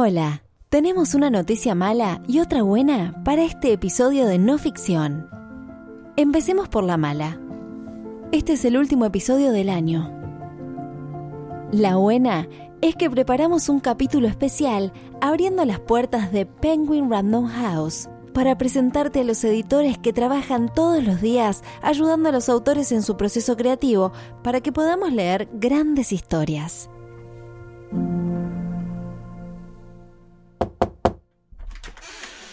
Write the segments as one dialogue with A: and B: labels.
A: Hola, tenemos una noticia mala y otra buena para este episodio de no ficción. Empecemos por la mala. Este es el último episodio del año. La buena es que preparamos un capítulo especial abriendo las puertas de Penguin Random House para presentarte a los editores que trabajan todos los días ayudando a los autores en su proceso creativo para que podamos leer grandes historias.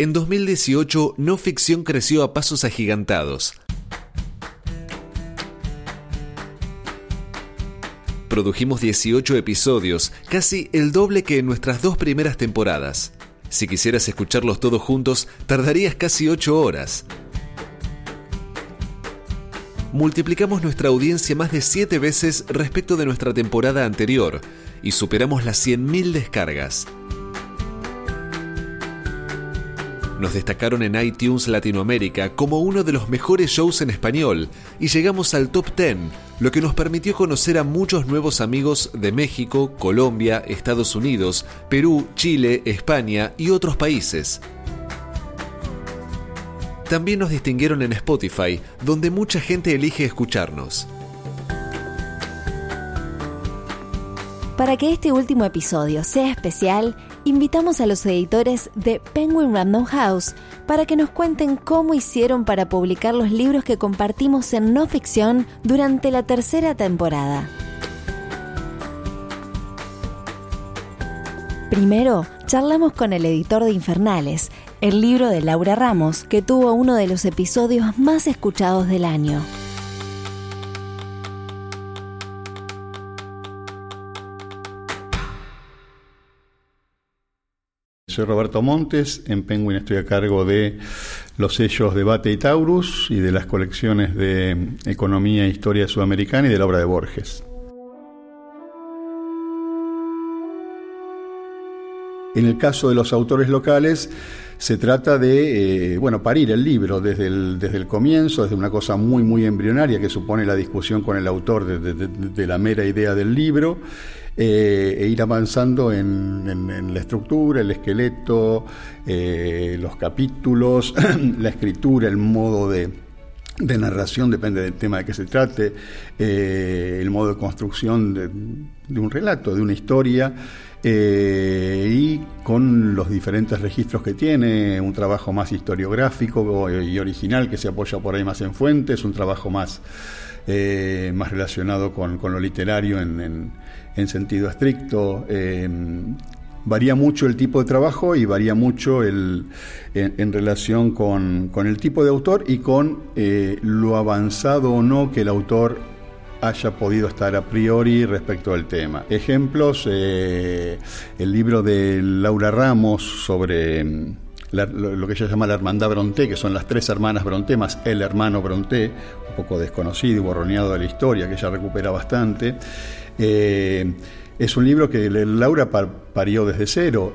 B: En 2018, No Ficción creció a pasos agigantados. Produjimos 18 episodios, casi el doble que en nuestras dos primeras temporadas. Si quisieras escucharlos todos juntos, tardarías casi 8 horas. Multiplicamos nuestra audiencia más de 7 veces respecto de nuestra temporada anterior y superamos las 100.000 descargas. Nos destacaron en iTunes Latinoamérica como uno de los mejores shows en español y llegamos al top 10, lo que nos permitió conocer a muchos nuevos amigos de México, Colombia, Estados Unidos, Perú, Chile, España y otros países. También nos distinguieron en Spotify, donde mucha gente elige escucharnos.
A: Para que este último episodio sea especial, invitamos a los editores de Penguin Random House para que nos cuenten cómo hicieron para publicar los libros que compartimos en no ficción durante la tercera temporada. Primero, charlamos con el editor de Infernales, el libro de Laura Ramos, que tuvo uno de los episodios más escuchados del año.
C: Soy Roberto Montes, en Penguin estoy a cargo de los sellos de Bate y Taurus y de las colecciones de Economía e Historia Sudamericana y de la obra de Borges. En el caso de los autores locales, se trata de, eh, bueno, parir el libro desde el, desde el comienzo, desde una cosa muy, muy embrionaria que supone la discusión con el autor de, de la mera idea del libro, eh, e ir avanzando en, la estructura, el esqueleto, eh, los capítulos, la escritura, el modo de, narración, depende del tema de que se trate, eh, el modo de construcción de, un relato, de una historia. y con los diferentes registros que tiene, un trabajo más historiográfico y original que se apoya por ahí más en fuentes, un trabajo más, más relacionado con, lo literario en, en sentido estricto. Eh, varía mucho el tipo de trabajo y varía mucho el, en, relación con, el tipo de autor y con eh, lo avanzado o no que el autor haya podido estar a priori respecto al tema. Ejemplos, eh, el libro de Laura Ramos sobre lo, que ella llama la hermandad Bronté, que son las tres hermanas Bronté más el hermano Bronté, un poco desconocido y borroneado de la historia, que ella recupera bastante. Eh, es un libro que Laura parió desde cero.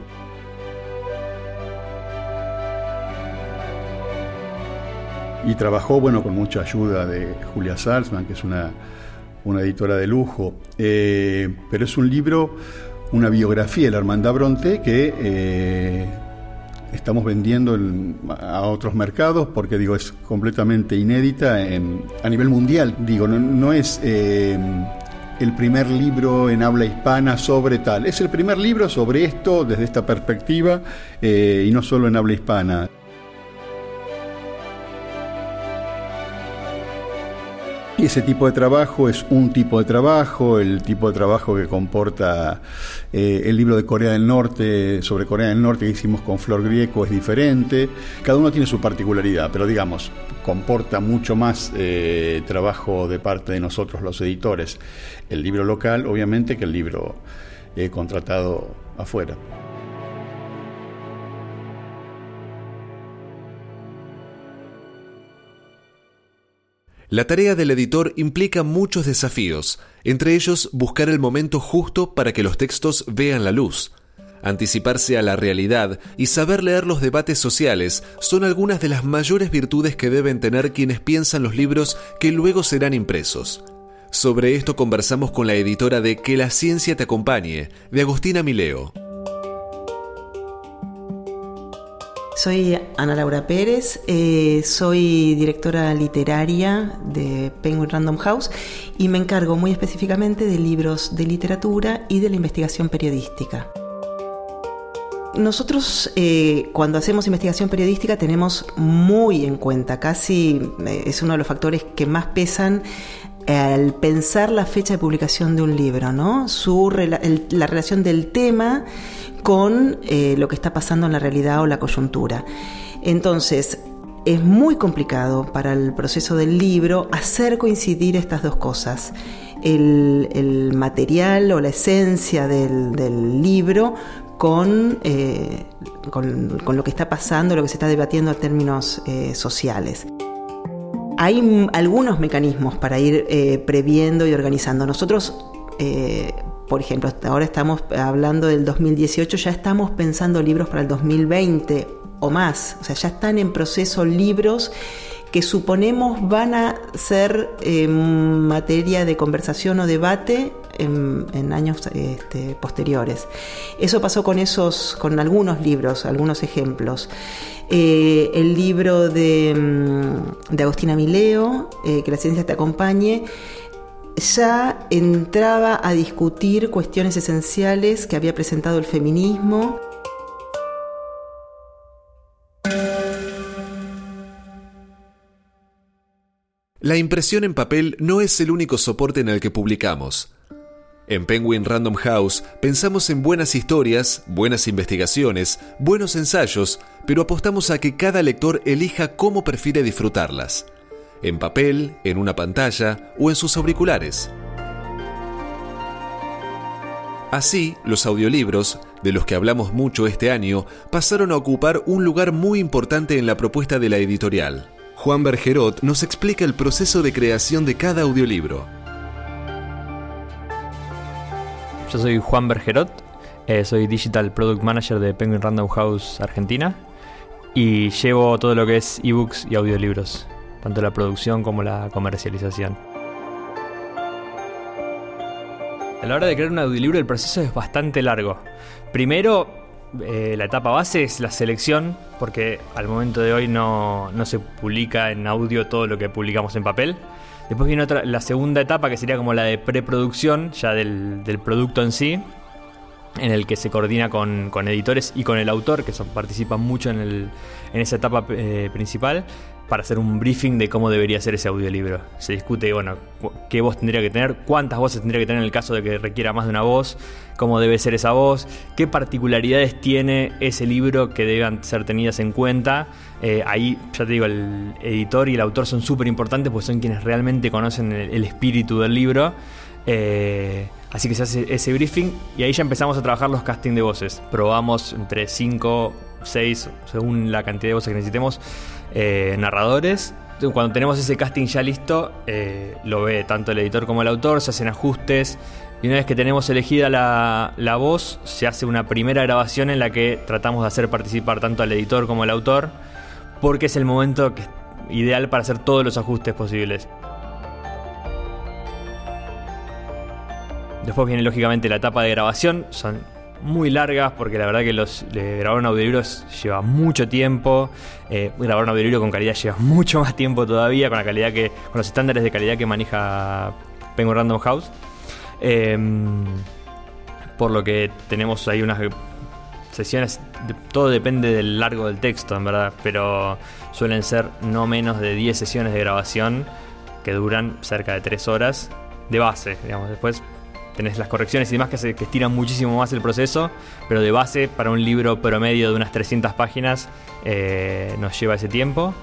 C: Y trabajó, bueno, con mucha ayuda de Julia Salzman, que es una, editora de lujo. Eh, pero es un libro, una biografía de la Hermandad Bronte que eh, estamos vendiendo a otros mercados porque, digo, es completamente inédita a nivel mundial. Digo, no, es el primer libro en habla hispana sobre tal. Es el primer libro sobre esto desde esta perspectiva eh, y no solo en habla hispana. Ese tipo de trabajo es un tipo de trabajo, el tipo de trabajo que comporta eh, el libro de Corea del Norte, sobre Corea del Norte que hicimos con Flor Grieco es diferente. Cada uno tiene su particularidad, pero digamos, comporta mucho más eh, trabajo de parte de nosotros los editores. El libro local, obviamente, que el libro eh, contratado afuera.
B: La tarea del editor implica muchos desafíos, entre ellos buscar el momento justo para que los textos vean la luz. Anticiparse a la realidad y saber leer los debates sociales son algunas de las mayores virtudes que deben tener quienes piensan los libros que luego serán impresos. Sobre esto conversamos con la editora de Que la ciencia te acompañe, de Agustina Mileo.
D: Soy Ana Laura Pérez, eh, soy directora literaria de Penguin Random House y me encargo muy específicamente de libros de literatura y de la investigación periodística. Nosotros eh, cuando hacemos investigación periodística tenemos muy en cuenta, casi eh, es uno de los factores que más pesan al pensar la fecha de publicación de un libro, ¿no? Su, la relación del tema con eh, lo que está pasando en la realidad o la coyuntura. Entonces, es muy complicado para el proceso del libro hacer coincidir estas dos cosas. El, material o la esencia del, libro eh, con, con, lo que está pasando, lo que se está debatiendo en términos eh, sociales. Hay algunos mecanismos para ir previendo y organizando. Nosotros por ejemplo, ahora estamos hablando del 2018, ya estamos pensando libros para el 2020 o más. O sea, ya están en proceso libros que suponemos van a ser eh, materia de conversación o debate en, años este, posteriores. Eso pasó con esos, con algunos libros, algunos ejemplos. Eh, el libro de, mm, Agustina Mileo, eh, Que la ciencia te acompañe, ya entraba a discutir cuestiones esenciales que había presentado el feminismo.
B: La impresión en papel no es el único soporte en el que publicamos. En Penguin Random House pensamos en buenas historias, buenas investigaciones, buenos ensayos, pero apostamos a que cada lector elija cómo prefiere disfrutarlas en papel, en una pantalla o en sus auriculares. Así, los audiolibros, de los que hablamos mucho este año, pasaron a ocupar un lugar muy importante en la propuesta de la editorial. Juan Bergerot nos explica el proceso de creación de cada audiolibro.
E: Yo soy Juan Bergerot, eh, soy Digital Product Manager de Penguin Random House Argentina y llevo todo lo que es ebooks y audiolibros tanto la producción como la comercialización. A la hora de crear un audiolibro el proceso es bastante largo. Primero, eh, la etapa base es la selección, porque al momento de hoy no, se publica en audio todo lo que publicamos en papel. Después viene otra, la segunda etapa que sería como la de preproducción, ya del, producto en sí, en el que se coordina con, editores y con el autor, que son, participan mucho en, el, en esa etapa eh, principal para hacer un briefing de cómo debería ser ese audiolibro. Se discute, bueno, qué voz tendría que tener, cuántas voces tendría que tener en el caso de que requiera más de una voz, cómo debe ser esa voz, qué particularidades tiene ese libro que deban ser tenidas en cuenta. Eh, ahí, ya te digo, el editor y el autor son súper importantes porque son quienes realmente conocen el, espíritu del libro. Eh, así que se hace ese briefing y ahí ya empezamos a trabajar los casting de voces. Probamos entre 5, 6, según la cantidad de voces que necesitemos eh, narradores. Cuando tenemos ese casting ya listo, eh, lo ve tanto el editor como el autor, se hacen ajustes. Y una vez que tenemos elegida la, la voz, se hace una primera grabación en la que tratamos de hacer participar tanto al editor como al autor, porque es el momento ideal para hacer todos los ajustes posibles. Después viene lógicamente la etapa de grabación, muy largas porque la verdad que los grabar un audiolibro lleva mucho tiempo. Eh, grabar un audiolibro con calidad lleva mucho más tiempo todavía, con la calidad que. con los estándares de calidad que maneja Penguin Random House. Em, por lo que tenemos ahí unas sesiones. todo depende del largo del texto, en verdad. Pero suelen ser no menos de 10 sesiones de grabación que duran cerca de 3 horas de base, digamos. Después tenés las correcciones y demás que, se, que estiran muchísimo más el proceso, pero de base para un libro promedio de unas 300 páginas eh, nos lleva ese tiempo.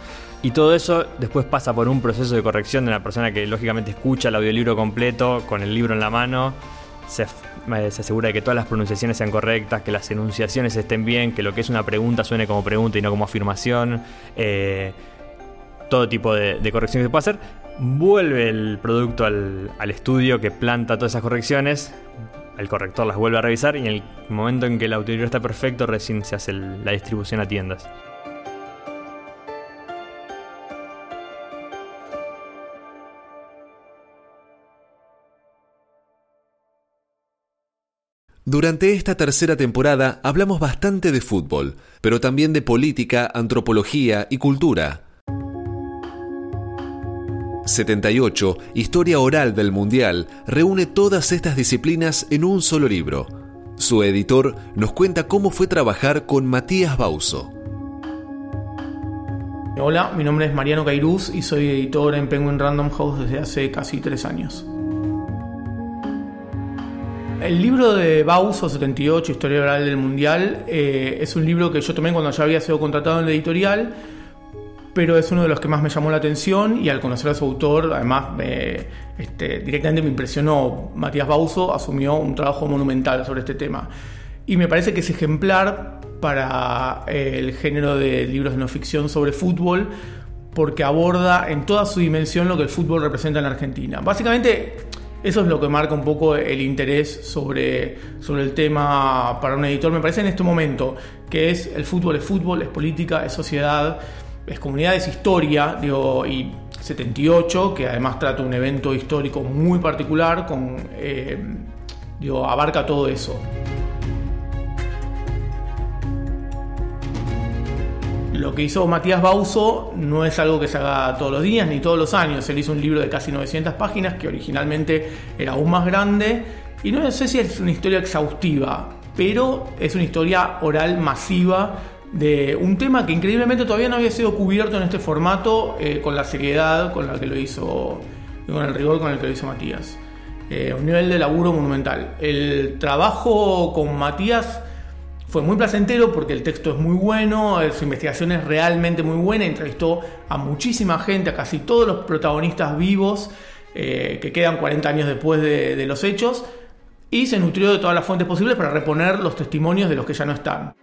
E: Y todo eso después pasa por un proceso de corrección de la persona que lógicamente escucha el audiolibro completo con el libro en la mano, se, eh, se, asegura de que todas las pronunciaciones sean correctas, que las enunciaciones estén bien, que lo que es una pregunta suene como pregunta y no como afirmación. Eh, todo tipo de, correcciones que se puede hacer. Vuelve el producto al, al estudio que planta todas esas correcciones, el corrector las vuelve a revisar y en el momento en que el audiolibro está perfecto recién se hace la distribución a tiendas.
B: Durante esta tercera temporada hablamos bastante de fútbol, pero también de política, antropología y cultura. 78, Historia Oral del Mundial, reúne todas estas disciplinas en un solo libro. Su editor nos cuenta cómo fue trabajar con Matías Bauso.
F: Hola, mi nombre es Mariano Cairuz y soy editor en Penguin Random House desde hace casi tres años. El libro de Bauso 78, Historia Oral del Mundial, eh, es un libro que yo tomé cuando ya había sido contratado en la editorial pero es uno de los que más me llamó la atención y al conocer a su autor, además, este, directamente me impresionó. Matías Bauso asumió un trabajo monumental sobre este tema. Y me parece que es ejemplar para eh, el género de libros de no ficción sobre fútbol, porque aborda en toda su dimensión lo que el fútbol representa en Argentina. Básicamente, eso es lo que marca un poco el interés sobre, sobre el tema para un editor, me parece en este momento, que es el fútbol es fútbol, es política, es sociedad es comunidad, es historia, digo, y 78, que además trata un evento histórico muy particular, eh, digo, abarca todo eso. Lo que hizo Matías Bauso no es algo que se haga todos los días ni todos los años. Él hizo un libro de casi 900 páginas que originalmente era aún más grande y no sé si es una historia exhaustiva, pero es una historia oral masiva de un tema que increíblemente todavía no había sido cubierto en este formato eh, con la seriedad con la que lo hizo, con el rigor con el que lo hizo Matías. Eh, un nivel de laburo monumental. El trabajo con Matías fue muy placentero porque el texto es muy bueno, eh, su investigación es realmente muy buena, entrevistó a muchísima gente, a casi todos los protagonistas vivos que quedan 40 años después de los hechos, y se nutrió de todas las fuentes posibles para reponer los testimonios de los que ya no están.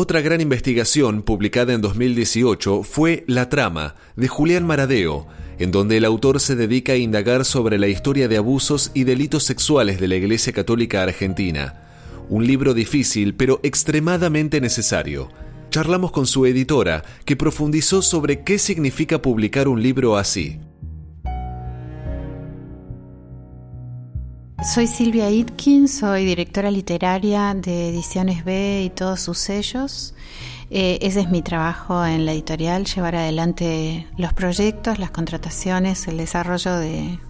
B: Otra gran investigación publicada en 2018 fue La Trama, de Julián Maradeo, en donde el autor se dedica a indagar sobre la historia de abusos y delitos sexuales de la Iglesia Católica Argentina. Un libro difícil pero extremadamente necesario. Charlamos con su editora, que profundizó sobre qué significa publicar un libro así.
G: Soy Silvia Itkin, soy directora literaria de Ediciones B y todos sus sellos. Eh, ese es mi trabajo en la editorial, llevar adelante los proyectos, las contrataciones, el desarrollo de,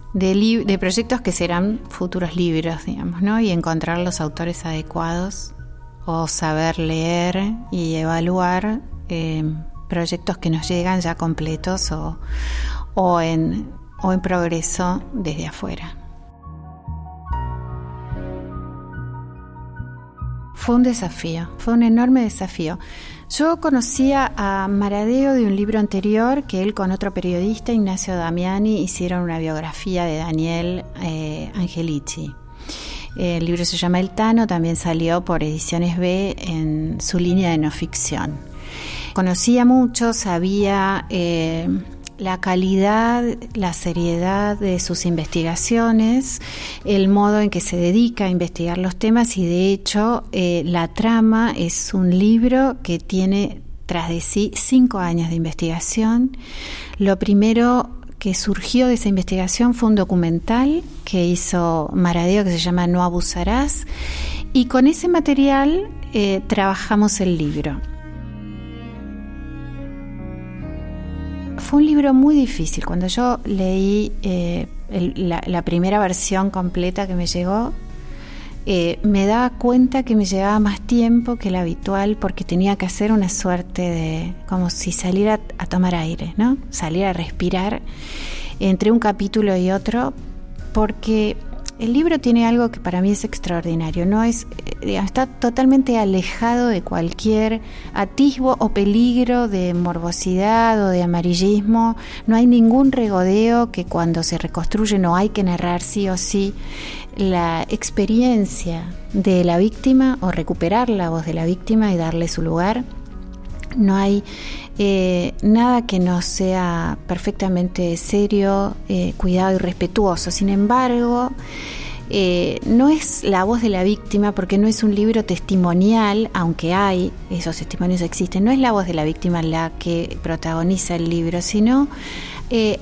G: proyectos que serán futuros libros, digamos, ¿no? Y encontrar los autores adecuados o saber leer y evaluar eh, proyectos que nos llegan ya completos o en progreso desde afuera. Fue un desafío, fue un enorme desafío. Yo conocía a Maradeo de un libro anterior que él con otro periodista, Ignacio Damiani, hicieron una biografía de Daniel eh, Angelici. El libro se llama El Tano, también salió por Ediciones B en su línea de no ficción. Conocía mucho, sabía... Eh, la calidad, la seriedad de sus investigaciones, el modo en que se dedica a investigar los temas y de hecho eh, la trama es un libro que tiene tras de sí cinco años de investigación. Lo primero que surgió de esa investigación fue un documental que hizo Maradeo que se llama No abusarás y con ese material eh, trabajamos el libro. Fue un libro muy difícil. Cuando yo leí eh, la, primera versión completa que me llegó, eh, me daba cuenta que me llevaba más tiempo que el habitual porque tenía que hacer una suerte de, como si saliera a tomar aire, ¿no? Salir a respirar entre un capítulo y otro, porque El libro tiene algo que para mí es extraordinario, no es eh, está totalmente alejado de cualquier atisbo o peligro de morbosidad o de amarillismo, no hay ningún regodeo que cuando se reconstruye no hay que narrar sí o sí la experiencia de la víctima o recuperar la voz de la víctima y darle su lugar. No hay eh, nada que no sea perfectamente serio, eh, cuidado y respetuoso. Sin embargo, eh, no es la voz de la víctima porque no es un libro testimonial, aunque hay, esos testimonios existen, no es la voz de la víctima la que protagoniza el libro, sino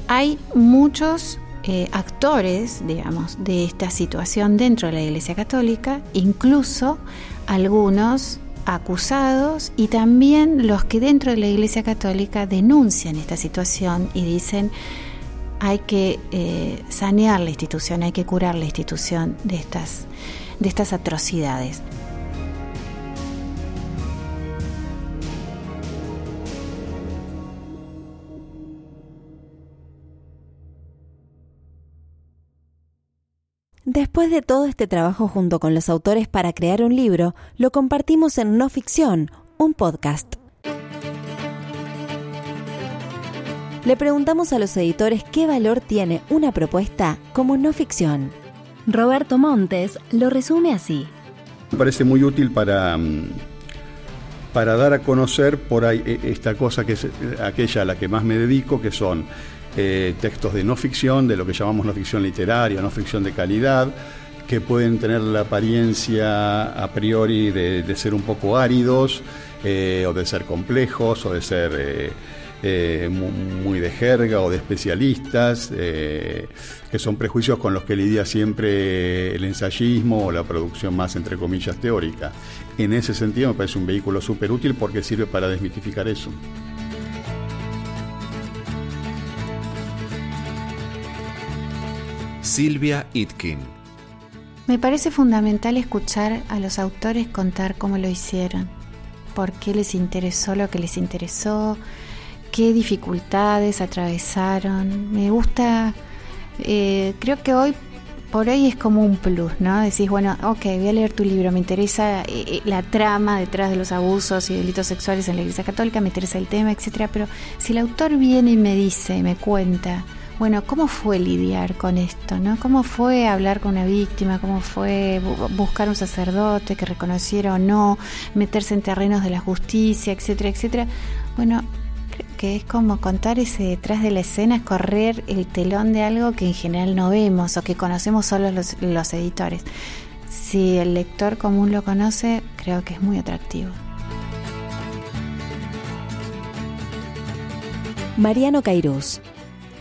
G: hay muchos actores, digamos, de esta situación dentro de la Iglesia Católica, incluso algunos acusados y también los que dentro de la Iglesia Católica denuncian esta situación y dicen hay que eh, sanear la institución, hay que curar la institución de estas, de estas atrocidades.
A: Después de todo este trabajo junto con los autores para crear un libro, lo compartimos en No Ficción, un podcast. Le preguntamos a los editores qué valor tiene una propuesta como no ficción. Roberto Montes lo resume así.
C: Me parece muy útil para, mm, para dar a conocer por ahí e, esta cosa que es eh, aquella a la que más me dedico, que son eh, textos de no ficción, de lo que llamamos no ficción literaria, no ficción de calidad, que pueden tener la apariencia a priori de, ser un poco áridos, eh, o de ser complejos, o de ser eh, muy, de jerga o de especialistas, que son prejuicios con los que lidia siempre el ensayismo o la producción más, entre comillas, teórica. En ese sentido me parece un vehículo súper útil porque sirve para desmitificar eso.
B: Silvia Itkin.
G: Me parece fundamental escuchar a los autores contar cómo lo hicieron, por qué les interesó lo que les interesó, qué dificultades atravesaron. Me gusta, eh, creo que hoy por hoy es como un plus, ¿no? Decís, bueno, ok, voy a leer tu libro, me interesa eh, eh, la trama detrás de los abusos y delitos sexuales en la Iglesia Católica, me interesa el tema, etcétera, pero si el autor viene y me dice, me cuenta, bueno, ¿cómo fue lidiar con esto? ¿no? ¿Cómo fue hablar con una víctima? ¿Cómo fue buscar un sacerdote que reconociera o no? Meterse en terrenos de la justicia, etcétera, etcétera. Bueno, creo que es como contar ese detrás de la escena, correr el telón de algo que en general no vemos o que conocemos solo los, editores. Si el lector común lo conoce, creo que es muy atractivo.
A: Mariano Cairuz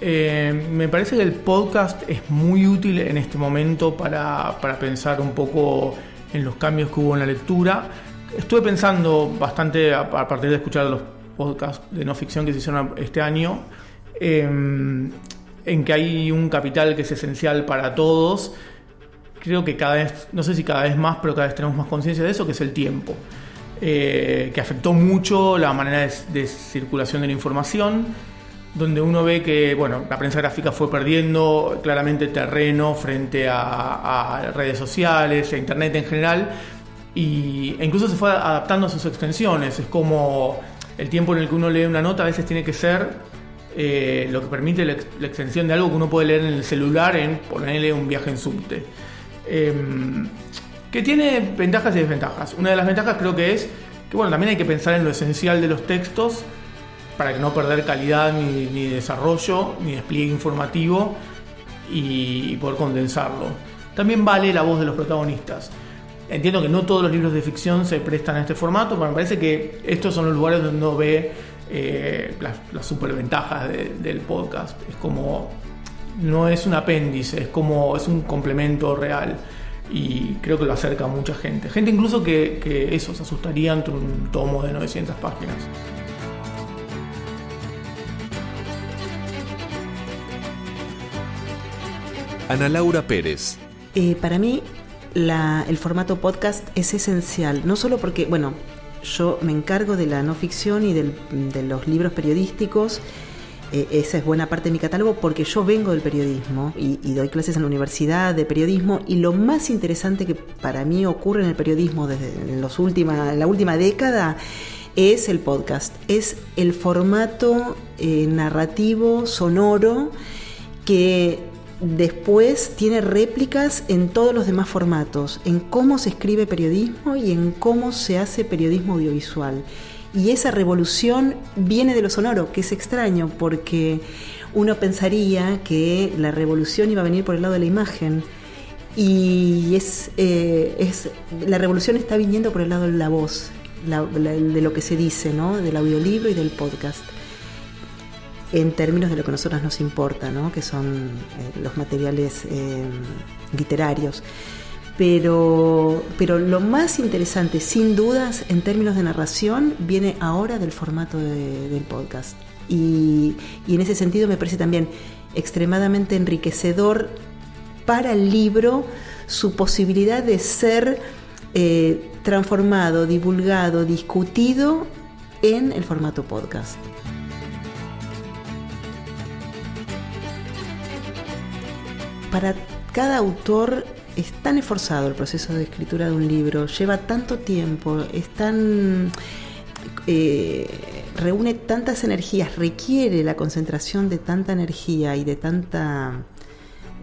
F: eh, me parece que el podcast es muy útil en este momento para, pensar un poco en los cambios que hubo en la lectura. Estuve pensando bastante a, partir de escuchar los podcasts de no ficción que se hicieron este año, em, en que hay un capital que es esencial para todos. Creo que cada vez, no sé si cada vez más, pero cada vez tenemos más conciencia de eso, que es el tiempo. Eh, que afectó mucho la manera de circulación de la información donde uno ve que bueno, la prensa gráfica fue perdiendo claramente terreno frente a, redes sociales, a Internet en general, y, e incluso se fue adaptando a sus extensiones. Es como el tiempo en el que uno lee una nota a veces tiene que ser eh, lo que permite la, extensión de algo que uno puede leer en el celular en ponerle un viaje en subte. Em, que tiene ventajas y desventajas. Una de las ventajas creo que es que bueno, también hay que pensar en lo esencial de los textos para no perder calidad ni, desarrollo, ni despliegue informativo y, poder condensarlo. También vale la voz de los protagonistas. Entiendo que no todos los libros de ficción se prestan a este formato, pero me parece que estos son los lugares donde uno ve eh, las, superventajas del podcast. Es como, no es un apéndice, es como, es un complemento real y creo que lo acerca a mucha gente. Gente incluso que, que eso se asustaría ante un tomo de 900 páginas.
B: Ana Laura Pérez.
D: Eh, para mí el formato podcast es esencial, no solo porque, bueno, yo me encargo de la no ficción y de los libros periodísticos eh, esa es buena parte de mi catálogo porque yo vengo del periodismo y, doy clases en la universidad de periodismo y lo más interesante que para mí ocurre en el periodismo desde los la última década es el podcast, es el formato eh, narrativo, sonoro, que después tiene réplicas en todos los demás formatos, en cómo se escribe periodismo y en cómo se hace periodismo audiovisual. Y esa revolución viene de lo sonoro, que es extraño porque uno pensaría que la revolución iba a venir por el lado de la imagen. Y es, eh, es la revolución está viniendo por el lado de la voz, de lo que se dice, ¿no? del audiolibro y del podcast en términos de lo que a nosotros nos importa, ¿no? que son eh, los materiales eh, literarios. Pero, pero lo más interesante, sin dudas, en términos de narración, viene ahora del formato del podcast. Y, en ese sentido me parece también extremadamente enriquecedor para el libro su posibilidad de ser eh, transformado, divulgado, discutido en el formato podcast. Para cada autor es tan esforzado el proceso de escritura de un libro, lleva tanto tiempo, eh, reúne tantas energías, requiere la concentración de tanta energía y de tanta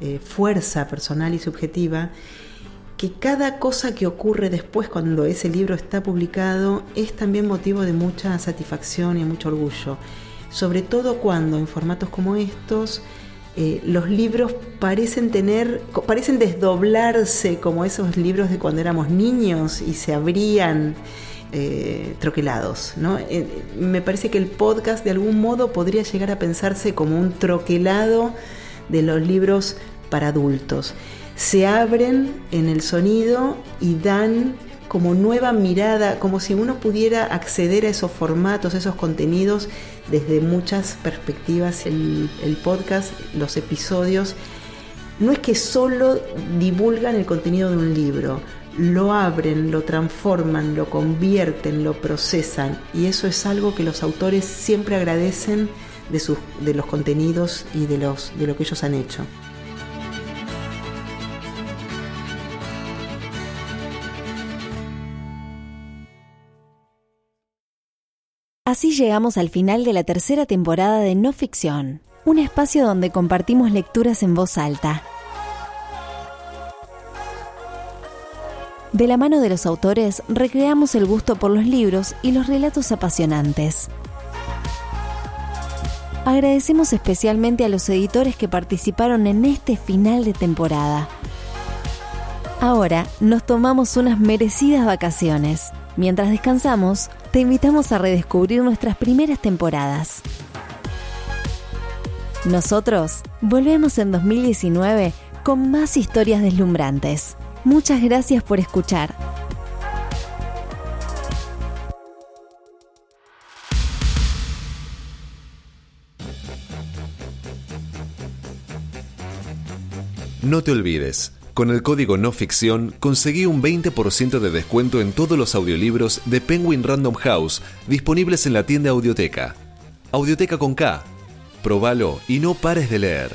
D: eh, fuerza personal y subjetiva, que cada cosa que ocurre después cuando ese libro está publicado es también motivo de mucha satisfacción y mucho orgullo, sobre todo cuando en formatos como estos, eh, los libros parecen tener, parecen desdoblarse como esos libros de cuando éramos niños y se abrían eh, troquelados. Eh, me parece que el podcast de algún modo podría llegar a pensarse como un troquelado de los libros para adultos. Se abren en el sonido y dan como nueva mirada, como si uno pudiera acceder a esos formatos, a esos contenidos desde muchas perspectivas. El, podcast, los episodios, no es que solo divulgan el contenido de un libro, lo abren, lo transforman, lo convierten, lo procesan y eso es algo que los autores siempre agradecen de, sus, de los contenidos y de, los, de lo que ellos han hecho.
A: Así llegamos al final de la tercera temporada de No Ficción, un espacio donde compartimos lecturas en voz alta. De la mano de los autores, recreamos el gusto por los libros y los relatos apasionantes. Agradecemos especialmente a los editores que participaron en este final de temporada. Ahora nos tomamos unas merecidas vacaciones. Mientras descansamos, te invitamos a redescubrir nuestras primeras temporadas. Nosotros volvemos en 2019 con más historias deslumbrantes. Muchas gracias por escuchar.
B: No te olvides con el código no ficción conseguí un 20% de descuento en todos los audiolibros de Penguin Random House disponibles en la tienda Audioteca. Audioteca con K. Probalo y no pares de leer.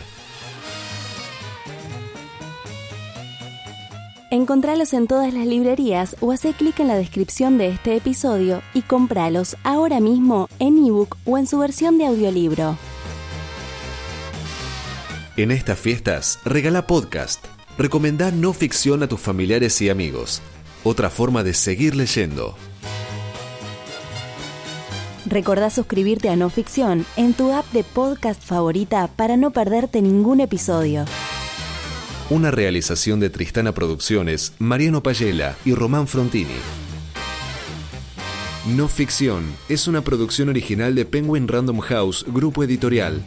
A: Encontralos en todas las librerías o hace clic en la descripción de este episodio y compralos ahora mismo en ebook o en su versión de audiolibro.
B: En estas fiestas, regala podcast Recomendá no ficción a tus familiares y amigos. Otra forma de seguir leyendo.
A: Recordá suscribirte a No Ficción en tu app de podcast favorita para no perderte ningún episodio.
B: Una realización de Tristana Producciones, Mariano Payela y Román Frontini. No Ficción es una producción original de Penguin Random House, grupo editorial.